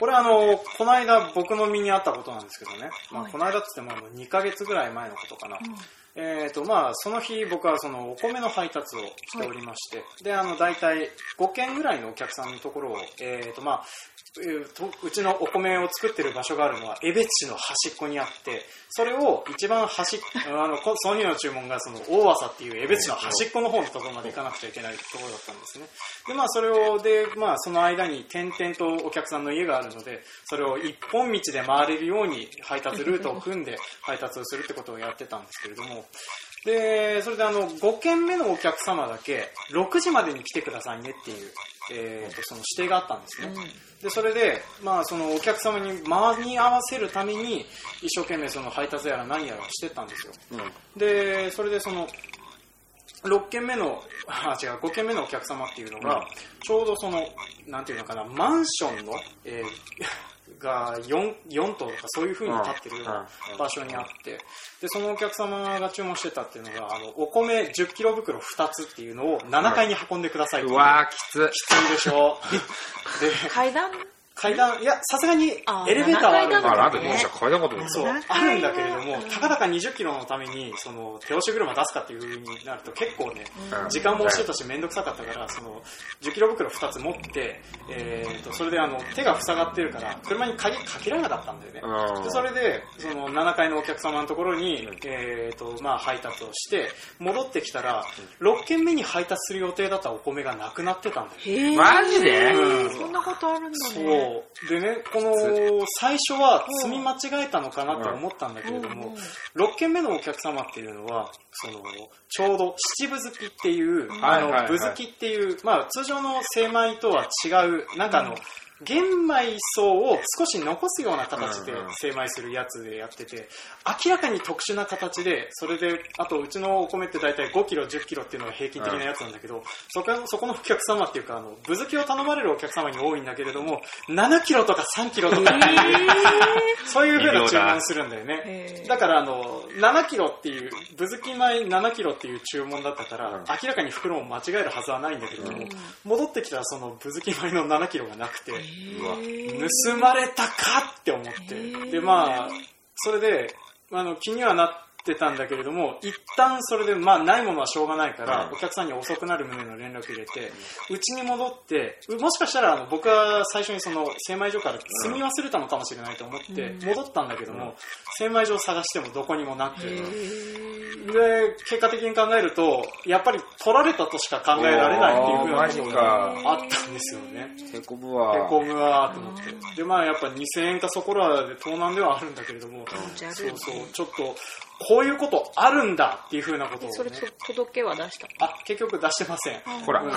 これあの、この間僕の身にあったことなんですけどね、まあ、はい。この間っつってもあの2ヶ月ぐらい前のことかな。えーとまあ、その日僕はそのお米の配達をしておりまして、であの大体5軒ぐらいのお客さんのところを、えーとまあえーとうちのお米を作ってる場所があるのは江別市の端っこにあってそれを一番端っあのこその日の注文がその大浅っていう江別市の端っこの方のところまで行かなくちゃいけないところだったんですね。でまあそれをで、まあ、その間に点々とお客さんの家があるのでそれを一本道で回れるように配達ルートを組んで配達をするってことをやってたんですけれどもでそれであの5軒目のお客様だけ6時までに来てくださいねっていう、えーとその指定があったんですね、でそれで、まあ、そのお客様に間に合わせるために一生懸命その配達やら何やらしてたんですよ。でそれでその6軒目のあ違う5軒目のお客様っていうのが、ちょうどそのなんていうのかなマンションの、えーが 4, 4棟とかそういう風に立ってるような場所にあって。でそのお客様が注文してたっていうのがあのお米1 0キロ袋2つっていうのを7階に運んでくださいっていう。うわー、きつ。きついでしょ。で階段階段いやさすがにエレベーターはあるんだけどあ、なんでどうした階段かと思った。そう。7あるんだけれどもうんたかだか2 0キロのためにその手押し車出すかっていう風になると結構ねうん。時間も押してたし面倒くさかったからその1 0キロ袋2つ持って、えー、とそれであの手が塞がってるから車に鍵かけられなかったんだよね。うん。でそれでその7階のお客様のところに、えーとまあ、配達をして戻ってきたら6軒目に配達する予定だったお米がなくなってたんだよ。マジで？うん。そんなことあるんだそう。ねでねこの最初は積み間違えたのかなって思ったんだけれどうんも6軒目のお客様っていうのはそのちょうど七分好きっていうあの分好きっていう、まあ、通常の精米とは違うなんかあの、玄米層を少し残すような形で精米するやつでやってて明らかに特殊な形でそれであとうちのお米って大体5キロ1 0キロっていうのが平均的なやつなんだけど、そこそこのお客様っていうかあのぶずきを頼まれるお客様に多いんだけれども7キロとか3キロとか。っていう、そういうふうな注文するんだよね。だからあの7キロっていうぶずき米7キロっていう注文だったから、うん。明らかに袋を間違えるはずはないんだけれども、戻ってきたらそのぶずき米の7キロがなくて、盗まれたかって思って、ー。でまあそれであの気にはなってたんだけれども一旦それでまあないものはしょうがないから、うん。お客さんに遅くなる旨の連絡入れてうちに戻ってうもしかしたらあの僕は最初にその精米所から積み忘れたのかもしれないと思って戻ったんだけども、精米所を探してもどこにもなく。て、で結果的に考えるとやっぱり取られたとしか考えられないっていうふうなことがあったんですよね。へこむへわ。こむわーと思って。で、まあやっぱ2000円かそこらで盗難ではあるんだけれども、そうそう、ちょっと、こういうことあるんだっていうふうなことを、それ。届けは出したあ、結局出してません。ほらうん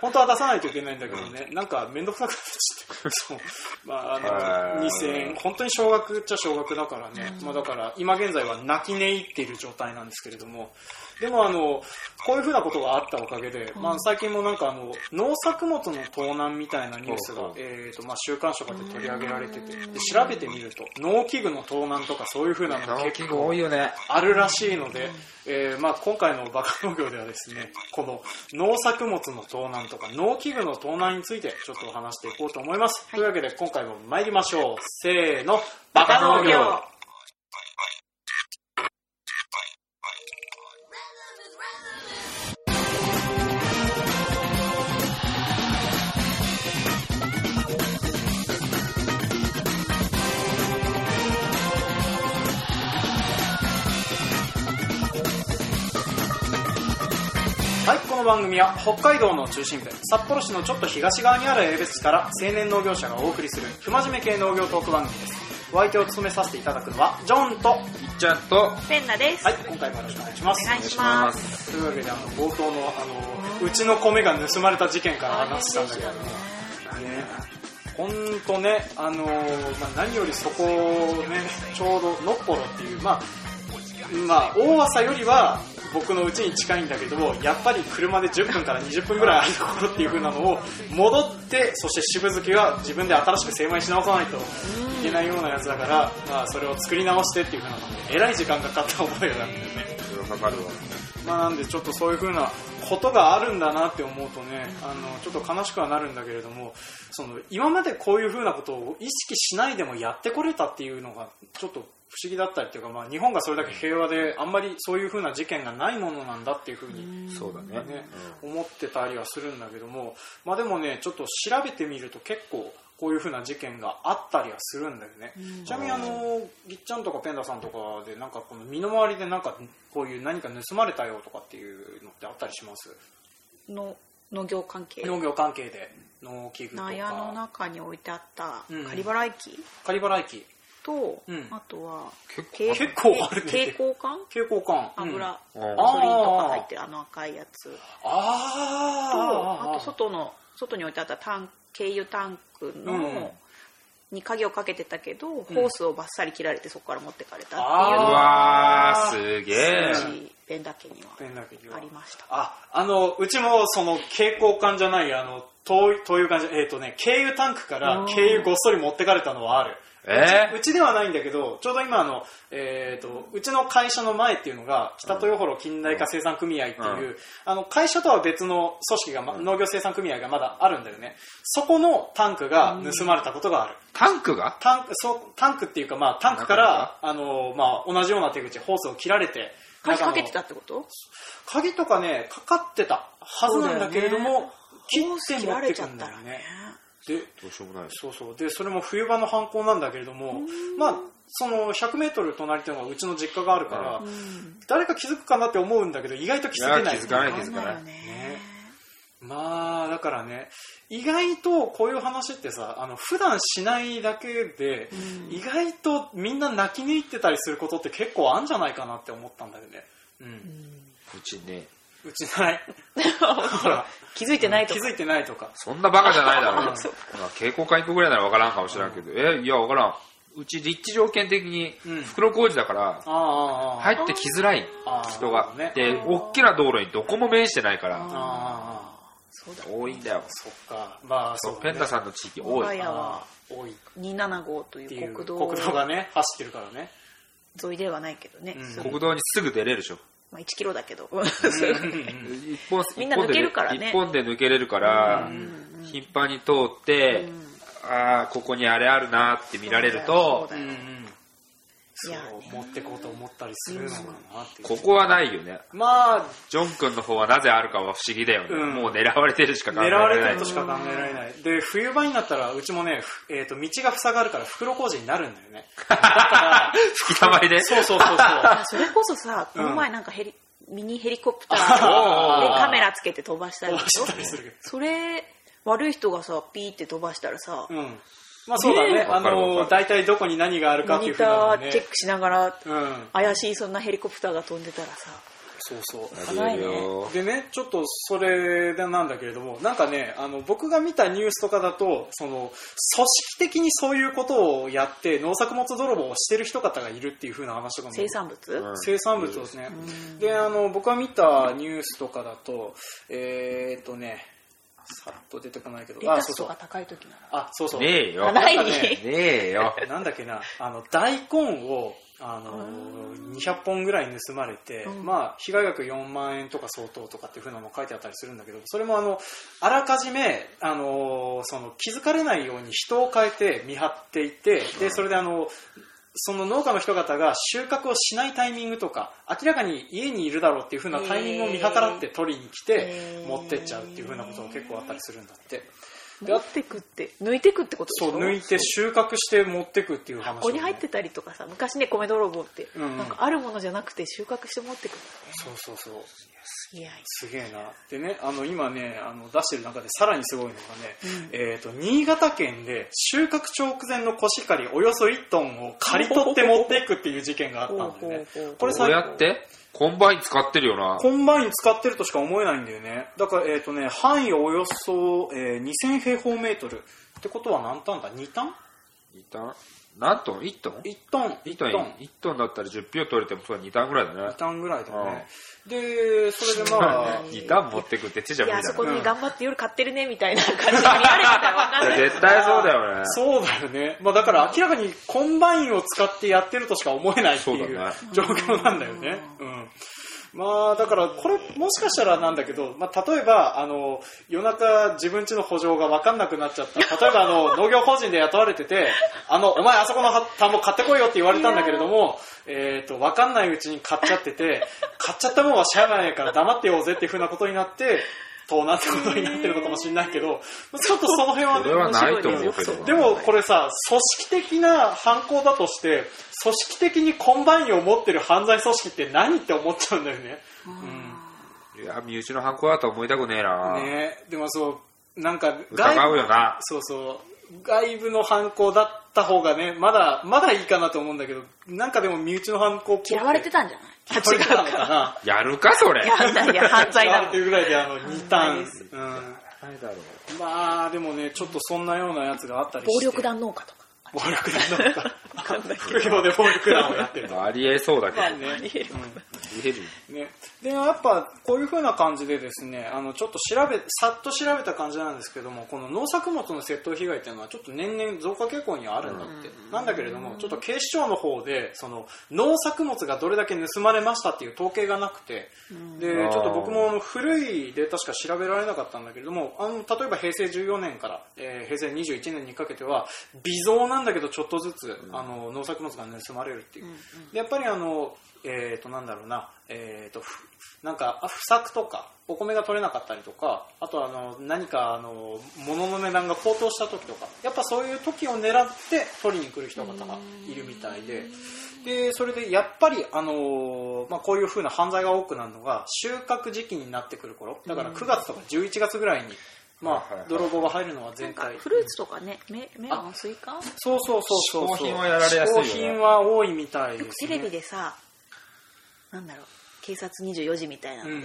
本当は出さないといけないんだけどね、なんかめんどくさくなっちゃって。そう。まあ、あの、へー2000円、本当に少額っちゃ少額だからね。まあだから、今現在は泣き寝入っている状態なんですけれども、でもあの、こういうふうなことがあったおかげで、まあ最近もなんかあの、農作物の盗難みたいなニュースがえっと、まあ週刊誌とかで取り上げられてて、で調べてみると、農機具の盗難とかそういうふうなのが結構多いよね。あるらしいので、えーまあ、今回のバカ農業ではですねこの農作物の盗難とか農機具の盗難についてちょっとお話していこうと思います、というわけで今回も参りましょう。せーの。バカ農業の番組は北海道の中心部、札幌市のちょっと東側にある江別市から青年農業者がお送りする不真面目系農業トーク番組です。お相手を務めさせていただくのは、ジョンと、はいっちゃんと、ペンナです、い、今回もよろしくお願いします。お願いしますというわけで、あの、冒頭の、あの、うちの米が盗まれた事件から話したんだけどね。本当ね、あのーまあ、何よりそこをね、ちょうどのっぽろっていう、まあ、まあ、大朝よりは僕の家に近いんだけども、やっぱり車で10分から20分ぐらいあるところっていう風なのを戻って、そして渋漬けは自分で新しく精米し直さないといけないようなやつだから、まあ、それを作り直してっていう風なのに、えらい時間がかかった覚えがあるんだよね。かかるわ。まあなんでちょっとそういう風なことがあるんだなって思うとね、あの、ちょっと悲しくはなるんだけれども、その、今までこういう風なことを意識しないでもやってこれたっていうのが、ちょっと不思議だったりっていうか、まあ日本がそれだけ平和で、あんまりそういう風な事件がないものなんだっていう風にそうだね。ね、思ってたりはするんだけども、まあでもね、ちょっと調べてみると結構、こういう風な事件があったりはするんだよね。ちなみにあの、ぎっちゃんとかペンダさんとかで、なんかこの身の回りでなんか、こういう何か盗まれたよとかっていうのってあったりします？の農業関係。農業関係で農機具と納屋のか、中に置いてあったうん。仮払い機？仮払い機、と、うん。あとは結構蛍結構あるね。蛍光管？蛍光管、うん油、あうん。ガソリンとか入ってるあの赤いやつ。とあー。あと外の外に置いてあったタン軽油タンクの、うん。に鍵をかけてたけど、ホースをバッサリ切られてそこから持ってかれたっていううあのがわー、すげえペンだけにはありました。あ、あの、うちもその蛍光管じゃない、あの、灯灯油管じ。ゃ、えっ、とね、軽油タンクからうん軽油ごっそり持ってかれたのはある。えうちうちではないんだけど、ちょうど今あの、えっ、と、うちの会社の前っていうのが、北豊幌近代化生産組合っていう、うん。あの、会社とは別の組織が、ま農業生産組合がまだあるんだよね。そこのタンクが盗まれたことがある。タンクが？タンク、そう、タンクっていうか、まあ、タンクから、あの、まあ、同じような手口、ホースを切られて、鍵かけてたってこと？鍵とかね、かかってたはずなんだけれども、切られちゃ持ってくんったらねだよね。で、どうしようもない。そうそう。で、それも冬場の犯行なんだけれども、まあ、その100メートル隣っていうのがうちの実家があるから、うん誰か気づくかなって思うんだけど、意外と気づけない。気づかないわ気づかないよねねまあ、だからね、意外とこういう話ってさ、あの、普段しないだけで、うん意外とみんな泣きに行ってたりすることって結構あんじゃないかなって思ったんだよね。うん。うちね、うちない。ほら、気づいてないとか気づいてないとか。そんなバカじゃないだろ。うんまあ、蛍光管行くぐらいならわからんかもしれんけど、え、いや、わからん。うち立地条件的にうん袋工事だから、ああ、ああ、入ってきづらいあー人が。ねで、大きな道路にどこも面してないから、ああ、そうだ多いんだよ。そっか。まあ、そう、だねペンダさんの地域多い。あー多いっ275というう国道国道がね、走ってるからね。沿いではないけどね、うんすぐ国道にすぐ出れるでしょ。まあ、1キロだけど。一本みんな抜けるからね。一本で抜けれるから、頻繁に通って、ああ、ここにあれあるなって見られるとそう、だよ。うんうん。そういやね持ってこうと思ったりするのかなっていう。ここはないよね。まあ、ジョン君の方はなぜあるかは不思議だよね。うんもう狙われてるしか考え狙られないわれてると。しか考えられない。で、冬場になったら、うちもね、ふえっ、と、道が塞がるから袋工事になるんだよね。だから、吹き溜まりで？そうそうそうそう。あ それこそさこの前なんかヘリ、ミニヘリコプターでカメラつけて飛ばしたり飛ばでしょ？したりするけど。それ悪い人がさピーって飛ばしたらさ、うん。まあそうだね。あの、る大体どこに何があるかっていうふうモニタ。ーチェックしながらうん。怪しいそんなヘリコプターが飛んでたらさそうそう。あるよでね、ちょっとそれでなんだけれども、なんかね、あの僕が見たニュースとかだと、その組織的にそういうことをやって農作物泥棒をしてる人方がいるっていう風な話とかも生産物、うん生産物をですね。んで、あの僕が見たニュースとかだと、えー、っとね、さっと出てこないけど、レタあ、そうそうスとか。高い時ならあ、そうそう。ねえよ。あないなんかねねえよ。なんだっけな、あの、大根を、あの、200本ぐらい盗まれて、うんまあ、被害額4万円とか相当とかっていうふうなのも書いてあったりするんだけど、それもあの、あらかじめ、あの、その、気づかれないように人を変えて見張っていて、で、それであの、その農家の人方が収穫をしないタイミングとか、明らかに家にいるだろうっていうふうなタイミングを見計らって取りに来て持ってっちゃうっていうふうなことが結構あったりするんだって。で持ってくって。抜いてくってことでしょ？そう、抜いて収穫して持ってくっていう話をね、ここに入ってたりとかさ昔ね米泥棒って、うんうん。なんかあるものじゃなくて収穫して持ってくるそうそうそう。いやいすげえな。でね、あの、今ね、あの、出してる中でさらにすごいのがね、うん。えっ、と、新潟県で収穫直前のコシヒカリおよそ1トンを刈り取って持っていくっていう事件があったんだよね。これどうやって？コンバイン使ってるよな。コンバイン使ってるとしか思えないんだよね。だから、えっ、とね、範囲およそ、えー2000平方メートル。ってことは何反だ ?2 単2タン何トン ?1 トン ?1 トン。1トン、1トンだったら10俵取れてもそうだ2反ぐらいだ2ね。反ぐらいだね。で、それでまあ、2反持ってくって手じゃいや無理だね。あそこに頑張って夜刈ってるねみたいな感じで見られてたらわかんない絶対そうだよね。そうだよね。まあだから明らかにコンバインを使ってやってるとしか思えないっていう状況なんだよね。うん。まあだからこれもしかしたらなんだけど、まあ、例えばあの夜中自分家の補助が分かんなくなっちゃった。例えばあの 農業法人で雇われててあのお前あそこの田んぼ買ってこいよって言われたんだけれども、えー、と分かんないうちに買っちゃってて買っちゃったもんはしゃあないから黙ってようぜっていうふうなことになって盗難ってことになってるのかもしれないけどちょっとその辺はねそれはないと思うけどでもこれさ組織的な犯行だとして組織的にコンバインを持ってる犯罪組織って何って思っちゃうんだよね。いや身内の犯行だとは思いたくねえな。ね。でもそうなんか疑うよな。そうそう。外部の犯行だった方がねまだまだいいかなと思うんだけどなんかでも身内の犯行嫌われてたんじゃない？嫌われてたのかな。やるかそれ。いやいやいや犯罪だもん。嫌われてるぐらいであの2反です。うん。ないだろう。まあでもねちょっとそんなようなやつがあったりして。暴力団農家とか暴力団のか副業で暴力団をやってるありえそうだけど、ねありえる見えるね、でやっぱこういう風な感じでですねあのちょっと調べさっと調べた感じなんですけどもこの農作物の窃盗被害っていうのはちょっと年々増加傾向にはあるんだって、なんだけれどもちょっと警視庁の方でその農作物がどれだけ盗まれましたっていう統計がなくて、でちょっと僕も古いデータしか調べられなかったんだけれどもあの例えば平成14年から、えー平成21年にかけては微増なんだけどちょっとずつ、あの農作物が盗まれるっていう、でやっぱりあのえー、となんだろうな、えー、とふなんかあ不作とかお米が取れなかったりとかあとあの何かあの物の値段が高騰した時とかやっぱそういう時を狙って取りに来る人方がいるみたいで。でそれでやっぱり、あのーまあ、こういう風な犯罪が多くなるのが収穫時期になってくる頃。だから9月とか11月ぐらいに、まあ泥棒が入るのはなんか前回フルーツとかねメメロンスイカよそうそうそうそう。嗜好品はやられやすいよね。嗜好品は多いみたいです、テレビでさなんだろう警察24時みたいなのでうん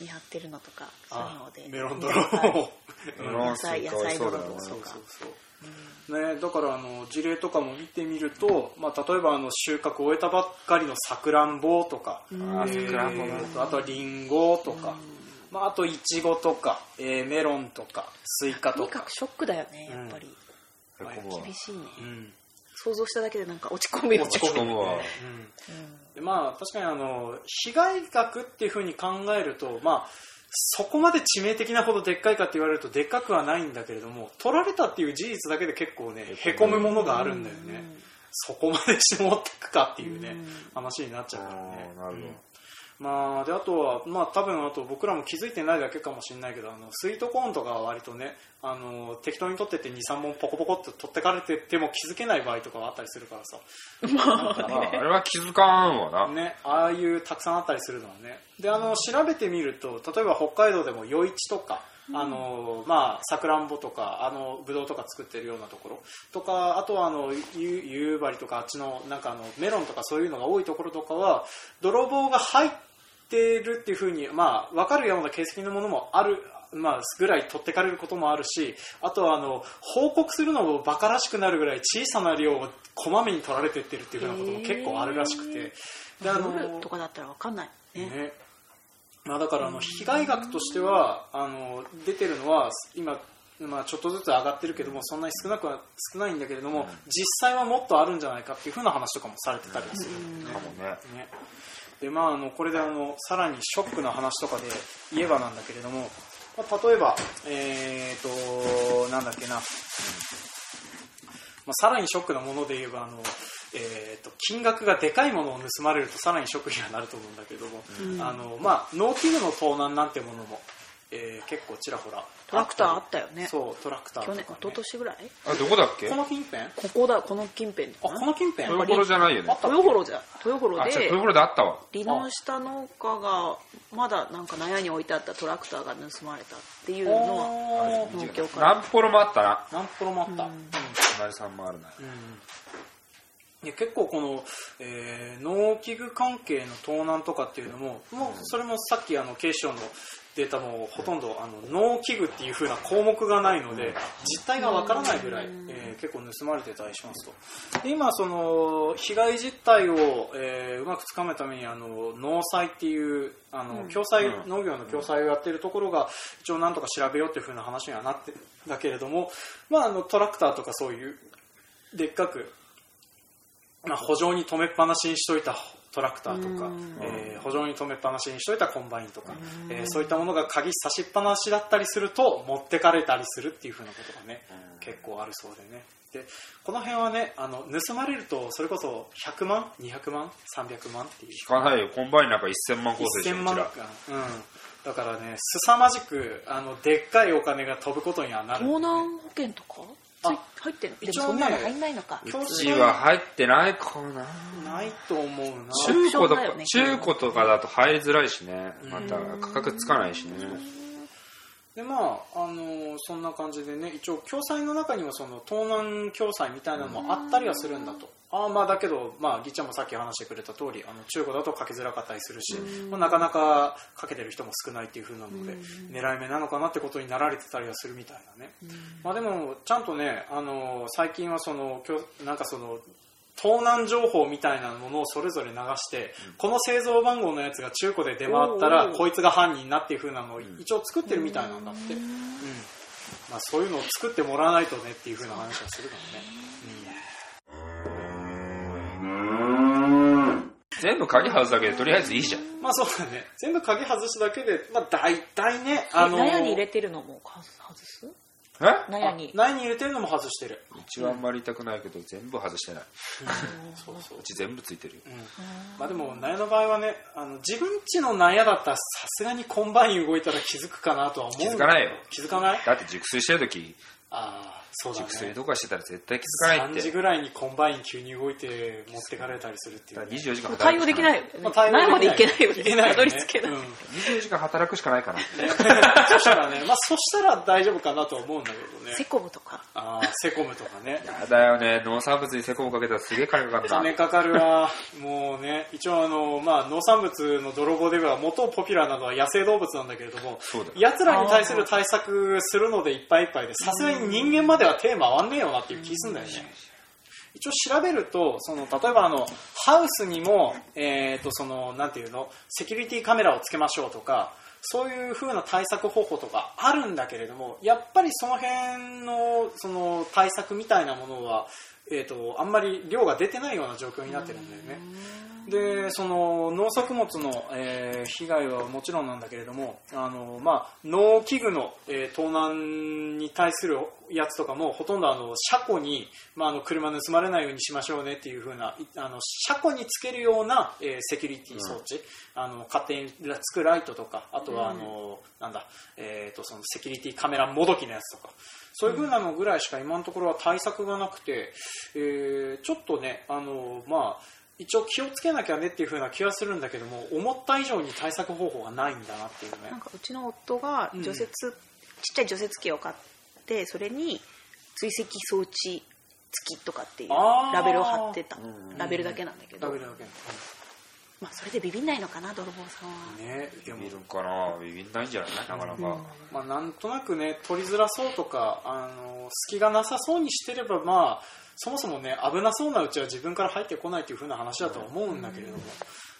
見張ってるのとかそういうあので。メロン見泥棒。たり メロン野菜スイカ美味しそうだよね。野菜泥棒そうそう。そう、ね、だからあの事例とかも見てみると、まあ、例えばあの収穫を終えたばっかりのさくらんぼとか、あーさくらんぼあとはりんごとか、まあ、あといちごとか、えーメロンとかスイカとか。とにかくショックだよねやっぱり、へこむわ厳しいね、うん。想像しただけでなんか落ち込むよね。落ち込むわ。うん。でまあ確かにあの被害額っていうふうに考えるとまあそこまで致命的なほどでっかいかって言われるとでっかくはないんだけれども取られたっていう事実だけで結構ねへこむものがあるんだよね。そこまでして持ってくかっていうね話になっちゃうからね。なるほど。うんまあであとはまあ多分あと僕らも気づいてないだけかもしれないけどあのスイートコーンとかは割とねあの適当に取ってって23本ポコポコって取ってかれてても気づけない場合とかはあったりするからさ。まあ、あれは気づかんわな。ね、ああいうたくさんあったりするのはね。であの調べてみると例えば北海道でも余市とかあのまあさくらんぼとかあのぶどうとか作ってるようなところ。とかあとはあのゆ夕張とかあっちのなんかあのメロンとかそういうのが多いところとかは泥棒が入ってるっていうふうにまあ分かるような形跡のものもあるまあ、ぐらい取ってかれることもあるしあとはあの報告するのもバカらしくなるぐらい小さな量をこまめに取られてってるっていうふうなことも結構あるらしくて。であの夜とかだったらわかんない。ね。ねまあ、だからあの被害額としてはあの出てるのは今、まあ、ちょっとずつ上がってるけどもそんなに少なくは少ないんだけれども、実際はもっとあるんじゃないかっていうふうな話とかもされてたりする。ん。でねかもね。ねでまあ、あのこれであのさらにショックな話とかで言えばなんだけれども、まあ、例えば、えー、となんだっけな、まあ、さらにショックなもので言えばあの、えー、と金額がでかいものを盗まれるとさらにショックにはなると思うんだけども、あのまあ、農機具の盗難なんてものも、えー結構ちらほら。トラクターああったよね。そうトラクター去年一昨年ぐらい？あ、どこだっけ？この近辺？あここだこの近辺。この近辺？豊頃じゃないよね。豊幌じゃ豊幌あ、違う、で豊頃であったわ。離農した農家がまだなんか納屋に置いてあったトラクターが盗まれたっていうのは農協から。ランポロもあったな。ナンプロもあった、うん。隣さんもあるな。いや結構この、えー農機具関係の盗難とかっていうのももうそれもさっきあの警視庁のデータもほとんどあの農機具っていう風な項目がないので実態がわからないぐらい、えー結構盗まれてたりしますと。で今その被害実態を、えーうまくつかむためにあの農災っていうあの共済、うん。農業の共済をやっているところが一応なんとか調べようっていう風な話にはなってるんだけれども、まあ、あのトラクターとかそういうでっかくまあ、補助に止めっぱなしにしといたトトラクターとか、えー圃場に止めっぱなしにしといたコンバインとか、えーそういったものが鍵差しっぱなしだったりすると持ってかれたりするっていうふうなことがね、結構あるそうでね。でこの辺はねあの盗まれるとそれこそ100万200万300万っていう。聞かないよ。コンバインなんか1000万構成でしょ1000う万か。うん。だからね凄まじくあのでっかいお金が飛ぶことにはなる。ね、盗難保険とか？入ってる。でも一応ね。そんなの入んないのか。教うちは入ってないかな。ないと思うな。中古とか中古とかだと入りづらいしね。また価格つかないしねでまあ、あのーそんな感じでね一応共済の中にはその盗難共済みたいなのもあったりはするんだと、ああまあだけど、まあ、ぎっちゃんもさっき話してくれた通りあの中古だとかけづらかったりするし、まあ、なかなかかけてる人も少ないっていう風なので、狙い目なのかなってことになられてたりはするみたいなね、まあ、でもちゃんとね、あのー最近はそのきょなんかその盗難情報みたいなものをそれぞれ流して、この製造番号のやつが中古で出回ったらこいつが犯人なっていう風なのを一応作ってるみたいなんだって、うん。まあ、そういうのを作ってもらわないとねっていう風な話はするかもね、全部鍵外すだけでとりあえずいいじゃん。うんまあそうだね。全部鍵外すだけで、まあ、大体ねあの納屋に入れてるのも外す？え？納屋に？内に入れてるのも外してる、うちはあんまり痛くないけど全部外してない。そうそううち全部ついてるよ。うん。まあでも納屋の場合はねあの自分家の納屋だったらさすがにコンバイン動いたら気づくかなとは思う。気づかないよ。気づかない？だって熟睡してる時。ああそうだね。熟睡とかしてたら絶対気づかないっ3て時ぐらいにコンバイン急に動いて持ってかれたりするっていう、だからね、24時間対応できない。よねまあ対応ない。までいけない。よいけない。よねたどり着けない。うん24時間働くしかないから。そしたらね、まあ、そしたら大丈夫かなとは思うんだけどね。セコムとか。ああセコムとかね。やだよね。農産物にセコムかけたらすげえ金かかった金かかるわ。もうね一応あの、まあ、農産物の泥棒では元ポピュラーなのは野生動物なんだけれどもそうだよ。奴らに対する対策するのでいっぱいいっぱいでさすがに人間までは手回んねえよなっていう気すんだよね一応調べるとその例えばあのハウスにも、えー、とそのなんていうのセキュリティカメラをつけましょうとかそういう風な対策方法とかあるんだけれどもやっぱりその辺のその対策みたいなものは、えー、とあんまり量が出てないような状況になってるんだよね。でその農作物の、えー被害はもちろんなんだけれどもあの、まあ、農機具の、えー盗難に対するやつとかもほとんどあの車庫に、まあ、あの車盗まれないようにしましょうねっていう風ないあの車庫につけるような、えーセキュリティ装置、あの勝手につくライトとかあとはあの、なんだ、えー、とそのセキュリティカメラもどきのやつとか。そういう風なのぐらいしか今のところは対策がなくて、えーちょっとねあの、まあ、一応気をつけなきゃねっていう風な気はするんだけども思った以上に対策方法がないんだなっていうね。なんかうちの夫が除雪、ちっちゃい除雪機を買ってそれに追跡装置付きとかっていうラベルを貼ってた。ラベルだけなんだけど。まあそれでビビんないのかな泥棒さんは。ねでも。ビビるんかな？ビビんないんじゃない？なかなか、まあ、なんとなくね取りづらそうとかあの隙がなさそうにしてればまあそもそもね危なそうなうちは自分から入ってこないというふうな話だとは思うんだけれども、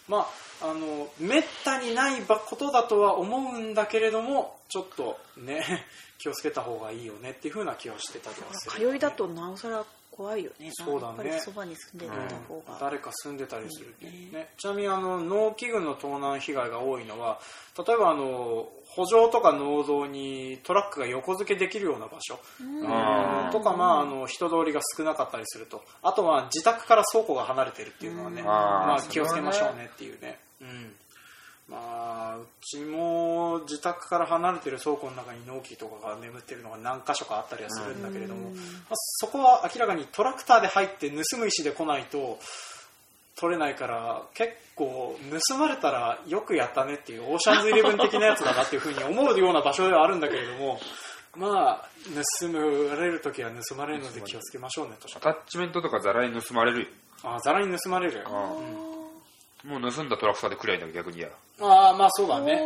まああのめったにないことだとは思うんだけれどもちょっとね 気をつけた方がいいよねっていうふうな気はしてたりはする、通いだとなおさら怖いよね。そうだね。そばに住んでた方が、誰か住んでたりするっていういいねちなみにあの農機具の盗難被害が多いのは例えばあの補助とか農道にトラックが横付けできるような場所。あーとか、まあ、あの人通りが少なかったりすると。あとは自宅から倉庫が離れてるっていうのはね、ん。まあ、気をつけましょうねっていうね。うんまあ、うちも自宅から離れてる倉庫の中に納期とかが眠ってるのが何箇所かあったりはするんだけれども、まあ、そこは明らかにトラクターで入って盗む石で来ないと取れないから結構盗まれたらよくやったねっていうオーシャンズイレブン的なやつだなっていうふうに思うような場所ではあるんだけれどもまあ盗まれる時は盗まれるので気をつけましょうねとアタッチメントとかザラに盗まれるよ。あざらに盗まれる。あもう盗んだトラクターでくりゃいいんだ逆にやああまあそうだね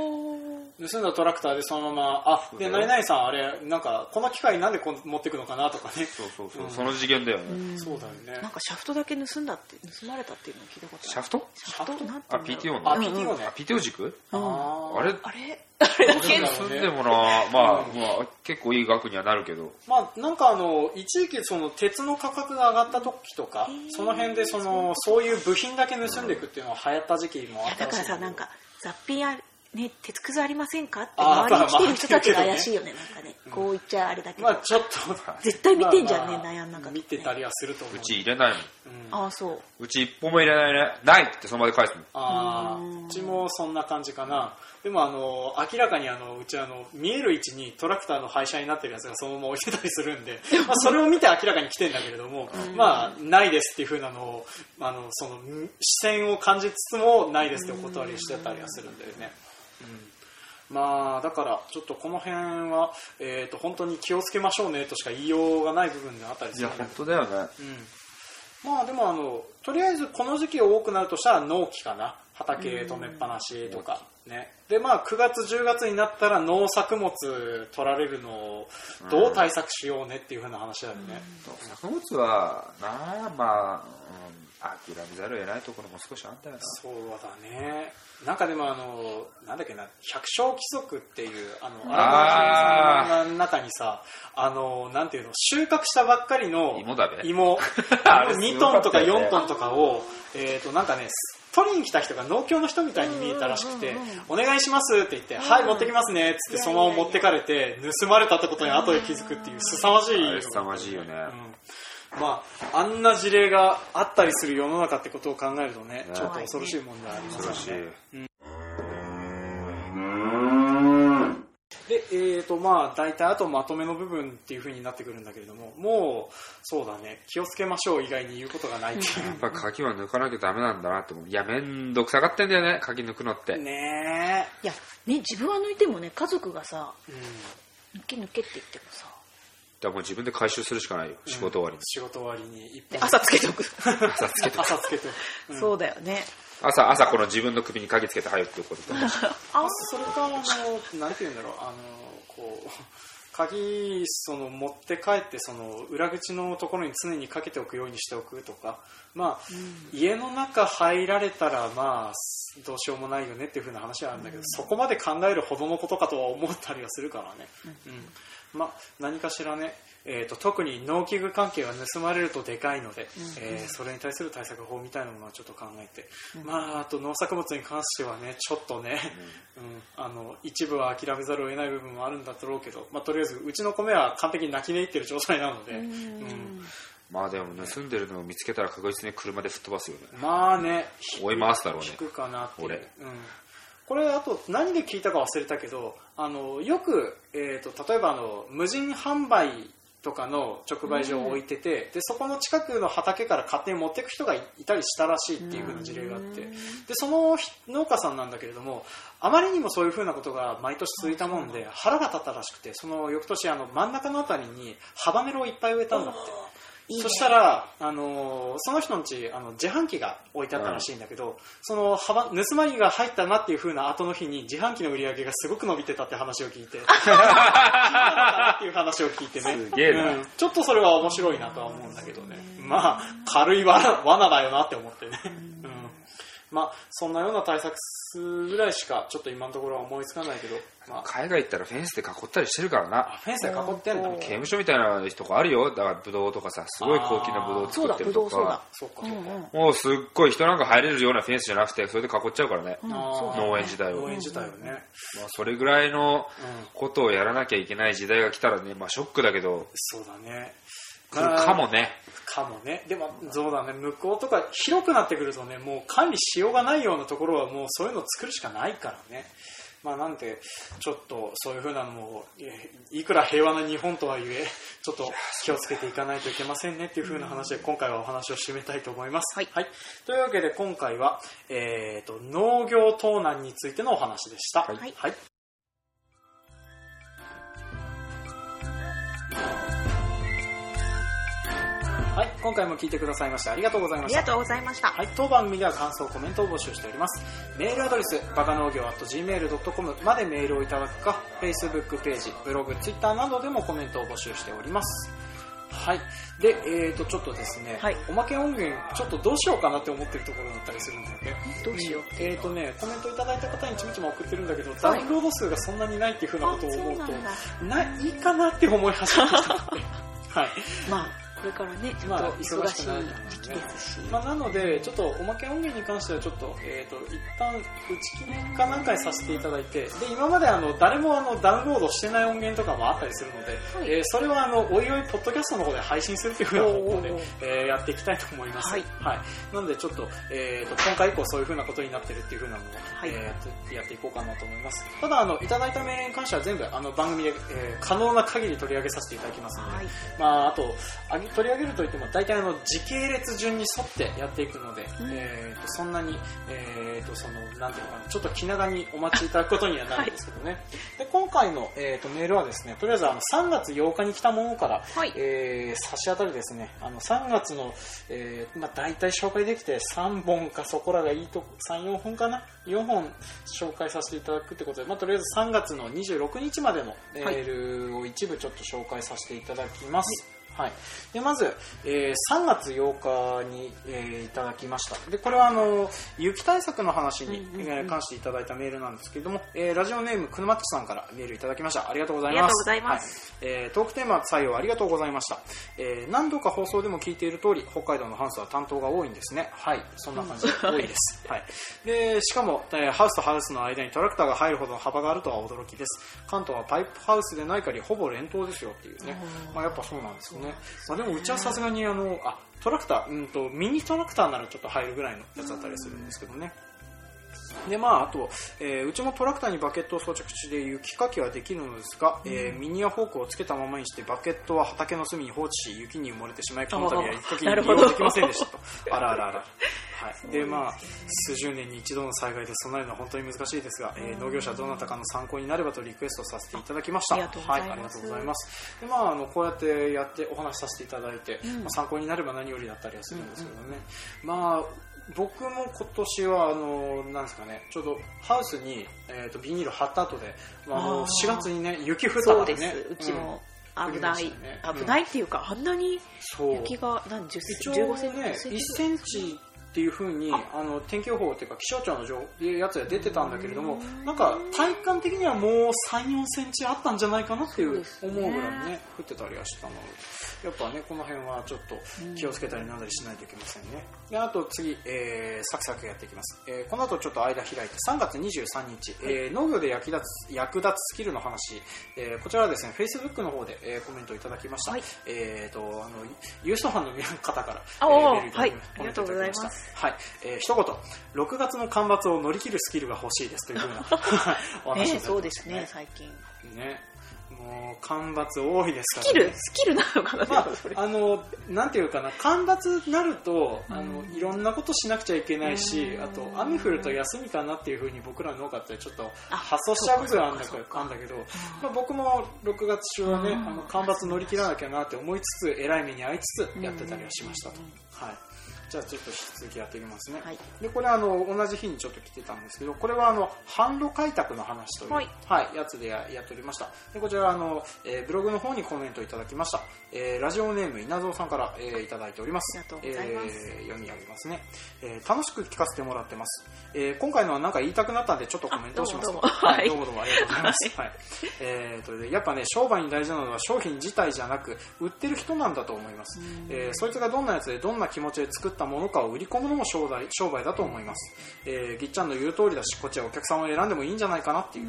盗んだトラクターでそのままあで何々さんあれなんかこの機械なんでこん持ってくのかなとかね。そうそうそう、う。ん。その次元だよね、そうだよね。なんかシャフトだけ盗んだって盗まれたっていうのを聞いたことある。シャフト？シャフト？なんてあ言うんだ PTO ろうのあ PTO ね。あ PTO 軸？あー。あれ？あれ？れだけそう住んでもな、まあ、まあ、結構いい額にはなるけど。まあ、なんかあの一時期その鉄の価格が上がった時とかその辺でそのそういう部品だけ盗んでいくっていうのが流行った時期もあっただかららしいさなんか雑品あね鉄くずありませんか？って周りに来てる人たちがまあ怪しいよねなんかね。こう言っちゃあれだけど、まあちょっと絶対見てんじゃんね、まあまあ悩んなんか見てたりはすると思う。うち入れないもん。うん。ああそう。うち一本も入れないね。ないってその場で返すもん。あうん。ーうちもそんな感じかな。でもあの明らかにあのうちあの見える位置にトラクターの廃車になってるやつがそのまま置いてたりするんで、まあ、それを見て明らかに来てんだけれども、まあないですっていうふうなのをあのその視線を感じつつもないですってお断りしてたりはするんだよね、うん。まあだからちょっとこの辺は、えー、と本当に気をつけましょうねとしか言いようがない部分であったりすいや、るんだけど本当だよね。うん、まあでもあのとりあえずこの時期多くなるとしたら農機かな。畑止めっぱなしとかね。でまあ9月10月になったら農作物取られるのをどう対策しようねっていうふうな話だよね、作物は、なあ、まあ、うん、諦めざるを得ないところも少しあんだよな。そうだね。なんかでもあのなんだっけな百姓貴族っていうあのあー。荒川の中にさあのなんていうの収穫したばっかりの芋だべ芋。あれ2トンとかすごかったよね。4トンとかを、えー、となんかね取りに来た人が農協の人みたいに見えたらしくてうんうんうん「お願いします」って言って「はい持ってきますね」っつってそのまま持ってかれて盗まれたってことに後で気づくっていう凄まじい凄まじいよね。うん。まああんな事例があったりする世の中ってことを考えるとねね。ちょっと恐ろしいもんではあります恐ろしい。よねで、えーとまあ、大体あとまとめの部分っていう風になってくるんだけれどももうそうだね。気をつけましょう以外に言うことがないっていう。やっぱ鍵は抜かなきゃダメなんだなって思う。いや、めんどくさがってんだよね、鍵抜くのって。ねいやね自分は抜いてもね家族がさえ、うん。抜け抜けって言ってもさ。だからもう自分で回収するしかないよ、仕事終わりに。仕事終わりに朝つけておく。朝つけて。朝つけて、うん。そうだよね朝、朝この自分の首に鍵つけて入るっ ていうことと。あそれかあのなんて言うんだろうあのこう鍵その持って帰ってその裏口のところに常にかけておくようにしておくとか。まあ、家の中入られたらまあどうしようもないよねっていう風な話はあるんだけど、そこまで考えるほどのことかとは思ったりはするからね、うん。まあ、何かしらね、えー、と特に農機具関係は盗まれるとでかいので、えーそれに対する対策法みたいなものはちょっと考えて、まあ、あと農作物に関してはねちょっとね、うん。あの一部は諦めざるを得ない部分もあるんだろうけど、まあ、とりあえずうちの米は完璧に泣き寝入ってる状態なので、うん。まあでも盗んでるのを見つけたら確実に車で吹っ飛ばすよね。まあね追い回すだろうね引くかなっていう。俺うん、これあと何で聞いたか忘れたけどあのよく、えー、と例えばあの無人販売とかの直売所を置いてて、でそこの近くの畑から勝手に持っていく人がいたりしたらしいっていう風な事例があって。でその農家さんなんだけれどもあまりにもそういう風なことが毎年続いたもんで腹が立ったらしくてその翌年あの真ん中のあたりにハバネロをいっぱい植えたんだって。いいね。そしたら、あのーその人の家あの自販機が置いてあったらしいんだけど、そのはば盗まれが入ったなっていう風な後の日に自販機の売り上げがすごく伸びてたって話を聞いて 聞いたのかなっていう話を聞いてね。すげえな。うん。ちょっとそれは面白いなとは思うんだけどね。まあ軽い罠罠だよなって思ってね、うんまあそんなような対策ぐらいしかちょっと今のところは思いつかないけど、まあ、海外行ったらフェンスで囲ったりしてるからな。あフェンスで囲ってん刑務所みたいなとこあるよ。だからブドウとかさ、すごい高級なブドウそうだ作ってるとか。そうかそうもうすっごい人なんか入れるようなフェンスじゃなくて、それで囲っちゃうからね。農園自体を。農園自体をね、まあ、それぐらいのうん。ことをやらなきゃいけない時代が来たらね、まあショックだけど、そうだね。来るかもね。かもね。でもそうだね。向こうとか広くなってくるとねもう管理しようがないようなところはもうそういうのを作るしかないからね。まあなんでちょっとそういうふうなのもえいくら平和な日本とはいえちょっと気をつけていかないといけませんねっていうふうな話で今回はお話を締めたいと思います、はい。というわけで今回は、えー、と農業盗難についてのお話でした、はい。はいはい、今回も聞いてくださいましてありがとうございましたありがとうございましたはい、当番組では感想、コメントを募集しております。メールアドレス、バカ農業 .gmail.com までメールをいただくか、Facebook ページ、ブログ、Twitter などでもコメントを募集しております。はい。で、えーと、ちょっとですね、はいおまけ音源、ちょっとどうしようかなって思ってるところだったりするんだよね。どうしようえーとね、コメントいただいた方にちみちま送ってるんだけど、ダウンロード数がそんなにないっていうふうなことを思うと、うないいかなって思い始めてきた はい。まあこれからねちょっまあと忙しい時期ですし、まあ、なので、ちょっとおまけ音源に関してはちょっと、えっ、と、一旦打ち切りかなんかにさせていただいて、で、今まであの、誰もあの、ダウンロードしてない音源とかもあったりするので、はい。えーそれはあの、おいおい、ポッドキャストの方で配信するというふうな方向でえーやっていきたいと思います。はい。なので、ちょっと、えっ、と、今回以降そういうふうなことになってるっていうふうなのを、はい。えーやってやっていこうかなと思います。ただ、あの、いただいたメールに関しては全部、あの、番組で、えー可能な限り取り上げさせていただきますので、はい。まあ、あとあげ取り上げるといっても大体あの時系列順に沿ってやっていくので、うん。えー、とそんなに、えー、とそのなんていうのかなちょっと気長にお待ちいただくことにはなるんですけどね、で今回の、えー、とメールはですねとりあえずあの3月8日に来たものから、はい。えー差し当たりですねあの3月の、えーまあ、大体紹介できて3本かそこらがいいと34本かな？4本紹介させていただくってことで、まあ、とりあえず3月の26日までのメールを一部ちょっと紹介させていただきます。はい、でまず、えー3月8日に、えーいただきました。でこれはあの雪対策の話に、うんうんうん。えー関していただいたメールなんですけれども、えーラジオネームくぬまっちさんからメールいただきました。ありがとうございます。えートークテーマ採用ありがとうございました、えー何度か放送でも聞いている通り北海道のハウスは担当が多いんですね。はい。そんな感じ。で多いです、はい、でしかも、えーハウスとハウスの間にトラクターが入るほどの幅があるとは驚きです。関東はパイプハウスでない限りほぼ連投ですよっていうね、まあ、やっぱそうなんですよね、まあ、でもうちはさすがにあのあトラクター、うんと、ミニトラクターならちょっと入るぐらいのやつだったりするんですけどね。で、まあ、あと、えーうちもトラクターにバケットを装着して雪かきはできるのですが、えーミニやフォークをつけたままにしてバケットは畑の隅に放置し雪に埋もれてしまいこの度は一時に 利用できませんでしたと。あらあらあらはい、でまあ数十年に一度の災害で備えるのは本当に難しいですが、えー農業者どなたかの参考になればとリクエストさせていただきました。ありがとうございます。はい、ありがとうございます。でまああのこうやってやってお話しさせていただいて、ん。まあ、参考になれば何よりだったりはするんですけどね、まあ僕も今年はあのなんですかねちょうどハウスに、えー、とビニール貼った後で、まあ、あのあー。4月にね雪降ったそうでねうちもうん。危ない、ね。危ないっていうか、あんなに雪が何10一応15センチ、ね、10 1センチっていうふうにあ。の天気予報っていうか気象庁の情やつで出てたんだけれどもなんか体感的にはもう3、4センチあったんじゃないかなっていう思うぐらいね降ってたりはしたのでやっぱねこの辺はちょっと気をつけたりなんだりしないといけませんねであと次、えーサクサクやっていきます、えーこの後ちょっと間開いて3月23日、えー農業で役立つ役立つスキルの話、えーこちらはですね Facebook の方で、えーコメントいただきました、はい。えーとあのユーストファンの皆方から、あおーはい。ありがとうございます。はい、えー一言。6月の干ばつを乗り切るスキルが欲しいですというふうな お話いただきましたねそうですね最近。ね。もう干ばつ多いですから、ね、スキルスキルなのかな、まあ、あのなんていうかな干ばつになるとあのいろんなことしなくちゃいけないしあと雨降ると休みかなっていうふうに僕ら農家ってちょっとあ発想しちゃう部分あるんだけどあんだけど、まあ、僕も6月中はねうん。あの干ばつ乗り切らなきゃなって思いつつえらい目に遭いつつやってたりはしましたと。はいじゃあちょっと引き続きやってみますね、はい。でこれあの同じ日にちょっと来てたんですけどこれはあの販路開拓の話という、はい。はい、やつでややっておりました。でこちらあの、えーブログの方にコメントいただきました、えーラジオネーム稲造さんから、えーいただいております。ありがとうございます。えー読み上げますね、えー楽しく聞かせてもらってます、えー今回のは何か言いたくなったんでちょっとコメントをします。あどうもどうも。はい、はい。どうもどうもありがとうございます、はい。えーとでやっぱね商売に大事なのは商品自体じゃなく売ってる人なんだと思います、えーそいつがどんなやつでどんな気持ちで作ったものかを売り込むのも商売商売だと思います、えーぎっちゃんの言う通りだしこっちはお客さんを選んでもいいんじゃないかなっていう、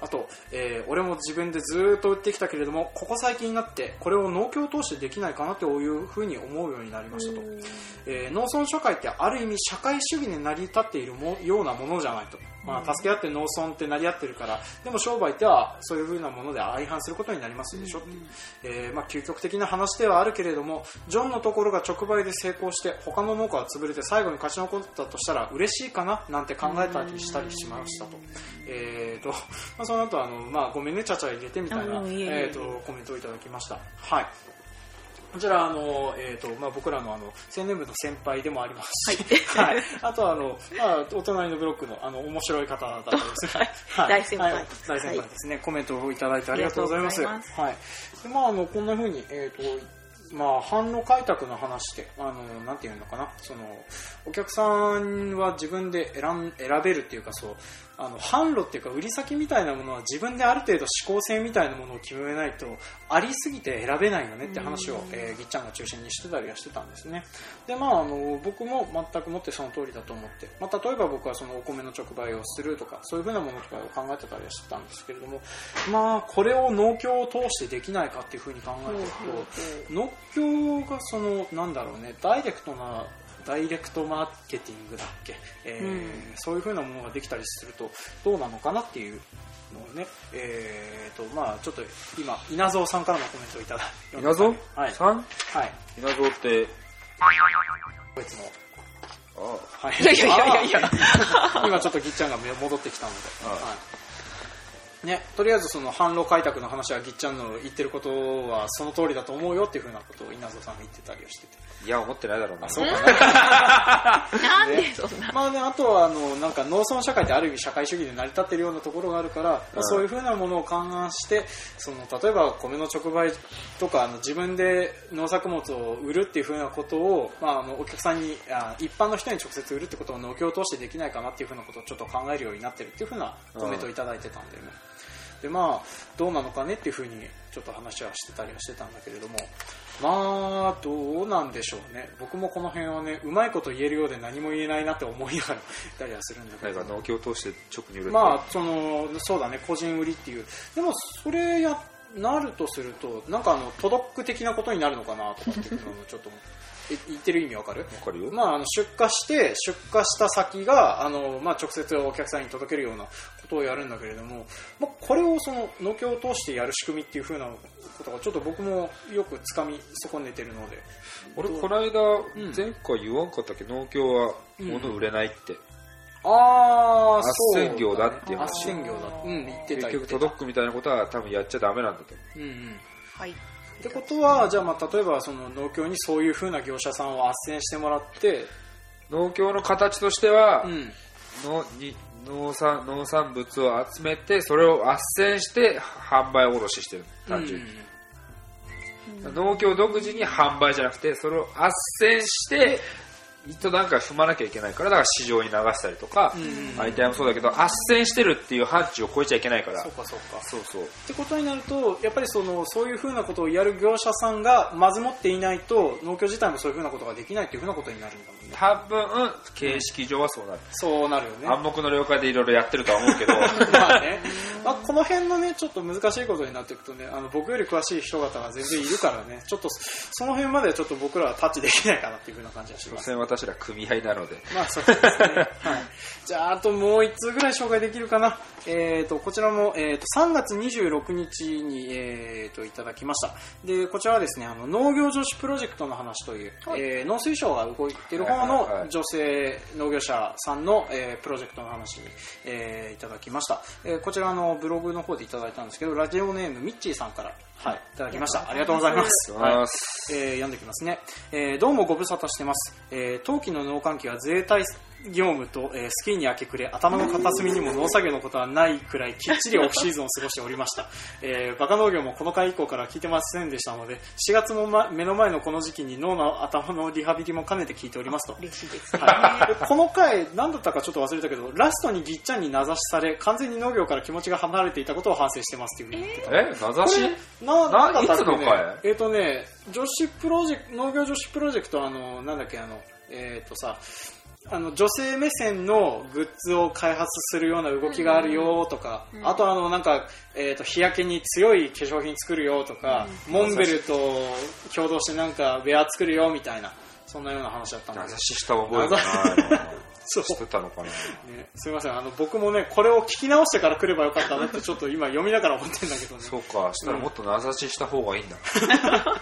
あと、えー俺も自分でずーっと売ってきたけれどもここ最近になってこれを農協を通してできないかなというふうに思うようになりましたと、えー農村社会ってある意味社会主義で成り立っているもようなものじゃないと、まあ、助け合って農村って成り合ってるからでも商売ってはそういうふうなもので相反することになりますでしょっていう、えーまあ、究極的な話ではあるけれどもジョンのところが直売で成功して他の農家は潰れて最後に勝ち残ったとしたら嬉しいかな？なんて考えたりしたりしましたと。えーとまあ、その後あの、まあごめんねちゃちゃ入れてみたいな、えー、とコメントをいただきました。はいこちらあの、えーとまあ、僕らのあの青年部の先輩でもありますし、はい。あとはあの、まあ、お隣のブロックのあの面白い方だったりです。ね、はい。大先輩。はい。大先輩ですね、コメントをいただいてありがとうございます。はいでまあ、あのこんな風に、えー、とまあ、販路開拓の話で、あの、なんていうのかな、その、お客さんは自分で選ん選べるっていうか、そう、あの、販路っていうか、売り先みたいなものは自分である程度指向性みたいなものを決めないと、ありすぎて選べないよねって話を、えー、ぎっちゃんが中心にしてたりはしてたんですね。で、まあ、あの、僕も全くもってその通りだと思って、まあ、例えば僕はそのお米の直売をするとか、そういうふうなものとかを考えてたりはしてたんですけれども、まあ、これを農協を通してできないかっていうふうに考えていくと、農協がその、なんだろうね、ダイレクトなダイレクトマーケティングだっけ、えーうん、そういうふうなものができたりするとどうなのかなっていうのをね、えーとまあ、ちょっと今、稲造さんからのコメントをいただいて稲造？はい、さん？はい、稲造って？別のああ、はい、いやいやいやいや。今ちょっとぎっちゃんが戻ってきたので、はいね、とりあえずその販路開拓の話はぎっちゃんの言ってることはその通りだと思うよっていうふうなことを稲造さんが言ってたりはしてて。いや思ってないだろうな。そうかな。なんでそんな、まあね、あとはあのなんか農村社会ってある意味社会主義で成り立ってるようなところがあるから、うん、そういうふうなものを勘案してその例えば米の直売とかあの自分で農作物を売るっていうふうなことを、まあ、あのお客さんにあ一般の人に直接売るってことを農協を通してできないかなっていうふうなことをちょっと考えるようになってるっていうふうなコメントをいただいてたんだよね。う。んでまあどうなのかねっていうふうにちょっと話はしてたりはしてたんだけれどもまあどうなんでしょうね。僕もこの辺はねうまいこと言えるようで何も言えないなって思いながらいたりはするんだけど農協を通して直に売る。まあそのそうだね個人売りっていう。でもそれやなるとするとなんかあのトドック的なことになるのかなとかっていうのもちょっと言ってる意味わかる？わかるよ。まあ、あの出荷して、出荷した先が、あの、まあ、直接お客さんに届けるようなことをやるんだけれども、まあ、これをその、農協を通してやる仕組みっていうふうなことが、ちょっと僕もよくつかみ損ねてるので。俺、この間、前回言わんかったっけ、農協は物売れないって。ああ、そう。斡旋業だっていう話。斡旋業だ。うん、言ってた。結局届くみたいなことは多分やっちゃダメなんだと。うんうん。はい。ってことは、じゃあまあ例えばその農協にそういうふうな業者さんを斡旋してもらって、農協の形としては、うん、のに農産農産物を集めてそれを斡旋して販売卸してる。単純に、うん、農協独自に販売じゃなくてそれを斡旋して一段階踏まなきゃいけないからだから市場に流したりとか、相手もそうだけど斡旋してるっていう範疇を超えちゃいけないから。そうかそうか。そうそう。ってことになるとやっぱりそのそういうふうなことをやる業者さんがまず持っていないと農協自体もそういうふうなことができないっていうふうなことになるんだもんね。多分形式上はそうなる、そうなるよね。暗黙の了解でいろいろやってるとは思うけど。まあね、まあ、この辺のねちょっと難しいことになっていくとねあの僕より詳しい人方が全然いるからね。ちょっとその辺まではちょっと僕らはタッチできないかなっていうふうな感じがします私ら組合なので。まあそうですね。はい。じゃあ、あともう1通ぐらい紹介できるかな。えっ、ー、と、こちらも、えっ、ー、と、3月26日に、えっ、ー、と、いただきました。で、こちらはですね、あの、農業女子プロジェクトの話という、はい、えー、農水省が動いている方の女性農業者さんの、えー、プロジェクトの話に、えー、いただきました。えー、こちらのブログの方でいただいたんですけど、ラジオネームミッチーさんから、はい、いただきました。ありがとうございます。はい、えー、読んできますね。えー、どうもご無沙汰してます。えー、冬季の農閑期は税対業務と、えー、スキーに明け暮れ、頭の片隅にも農作業のことはないくらいきっちりオフシーズンを過ごしておりました。えー、バカ農業もこの回以降から聞いてませんでしたので、4月も、ま、目の前のこの時期に脳の頭のリハビリも兼ねて聞いておりますと。嬉しいです、ね、はい、この回、何だったかちょっと忘れたけど、ラストにぎっちゃんに名指しされ、完全に農業から気持ちが離れていたことを反省してますっていうふうに言ってた。えー、名指し？な、なんだったっけ、ね、えっ、ー、とね、女子プロジェクト、農業女子プロジェクト、あの、なんだっけ、あの、えっ、ー、とさ、あの女性目線のグッズを開発するような動きがあるよとか、うん、あとあのなんか、えーと、日焼けに強い化粧品作るよとか、うん、モンベルと共同してなんかウェア作るよみたいなそんなような話だったんです。話した覚えがない。そう。してたのかな、ね、すみません。あの僕もねこれを聞き直してから来ればよかったなってちょっと今読みながら思ってるんだけどね。そうか。したらもっと名指しした方がいいんだ、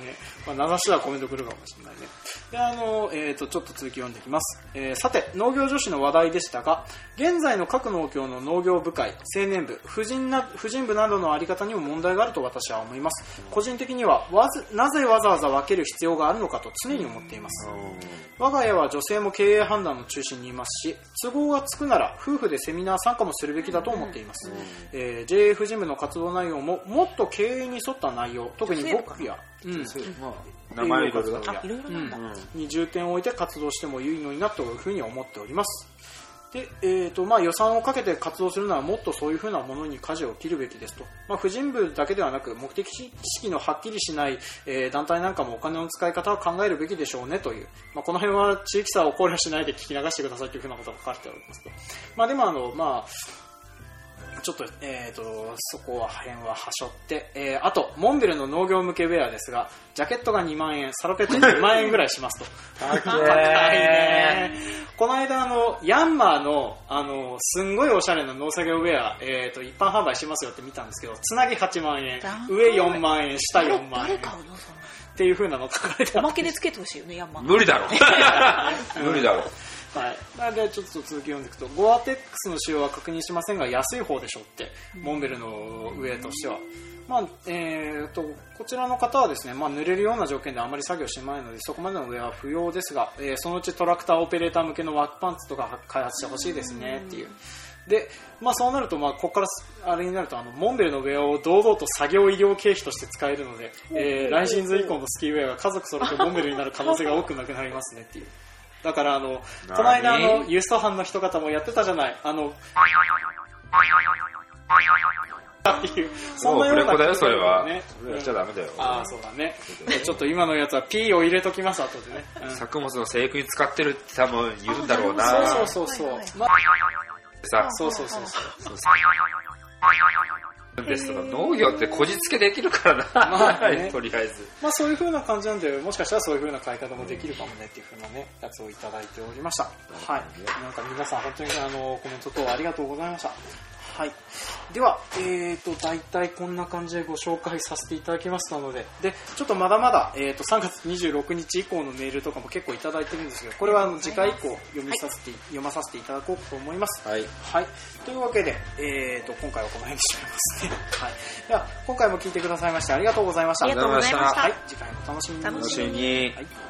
ね。まあ、名指しはコメント来るかもしれないね。であの、えーと、ちょっと続き読んでいきます、えー、さて農業女子の話題でしたが現在の各農協の農業部会青年部婦人な婦人部などの在り方にも問題があると私は思います。個人的にはわずなぜわざわざ分ける必要があるのかと常に思っています。我が家は女性も経営判断の中心にいますし都合がつくなら夫婦でセミナー参加もするべきだと思っています、えー、JA 婦人部の活動内容ももっと経営に沿った内容特に僕やうん、名前いろいろだ。あいろいろなんだ、うんに重点を置いて活動してもいいのになというふうに思っております。で、えーとまあ、予算をかけて活動するならもっとそういうふうなものに舵を切るべきですと、まあ、婦人部だけではなく目的意識のはっきりしない、えー団体なんかもお金の使い方を考えるべきでしょうねという、まあ、この辺は地域差を考慮しないで聞き流してくださいというふうなことが書かれておりますと、まあ、でもあの、まあちょっと、えー、と、そこは辺ははしょって、えーあと、モンベルの農業向けウェアですが、ジャケットが2万円、サロペット2万円ぐらいしますと。高いね。この間、あの、ヤンマーの、あの、すんごいおしゃれな農作業ウェア、えー、と、一般販売しますよって見たんですけど、つなぎ8万円、上4万円、下4万円。っていう風なの書かれてあっておまけでつけてほしいよねヤンマー。無理だろ。無理だろはい、なのでちょっと続き読んでいくとゴアテックスの使用は確認しませんが安い方でしょうってモンベルの上としては、まあえー、とこちらの方はですね、まあ、濡れるような条件であまり作業してないのでそこまでの上は不要ですが、えーそのうちトラクターオペレーター向けのワークパンツとか開発してほしいですねっていう。で、まあ、そうなると、まあ、ここからすあれになるとあのモンベルのウェアを堂々と作業医療経費として使えるので、えー来シーズン以降のスキーウェアが家族揃ってモンベルになる可能性が多くなくなりますねっていうだからあのこの間あの何？ユースト班の人方もやってたじゃない。あのっていうそんなようなフレコだよそれはね。それやっちゃダメだよ。ああそうだね。ちょっと今のやつは P を入れときます後でね、うん。作物の生育に使ってるって多分言うんだろうな。そうそうそうそう、はいはいまさそうそうそうそうですとか農業ってこじつけできるからな、まあね とりあえずまあそういう風な感じなんで、もしかしたらそういう風な買い方もできるかもねっていう風なね、やつをいただいておりました。はい。なんか皆さん本当にあの、コメント等ありがとうございました。はい。では、えーと、大体こんな感じでご紹介させていただきましたので、で、ちょっとまだまだ、えーと、3月26日以降のメールとかも結構いただいてるんですけど、これはあの次回以降読みさせて、読まさせていただこうと思います。はいはい。というわけで、えーと、今回はこの辺にしますね。はい。では、今回も聞いてくださいましてありがとうございました。ありがとうございましたはい。次回もお楽しみに。楽楽しみにはい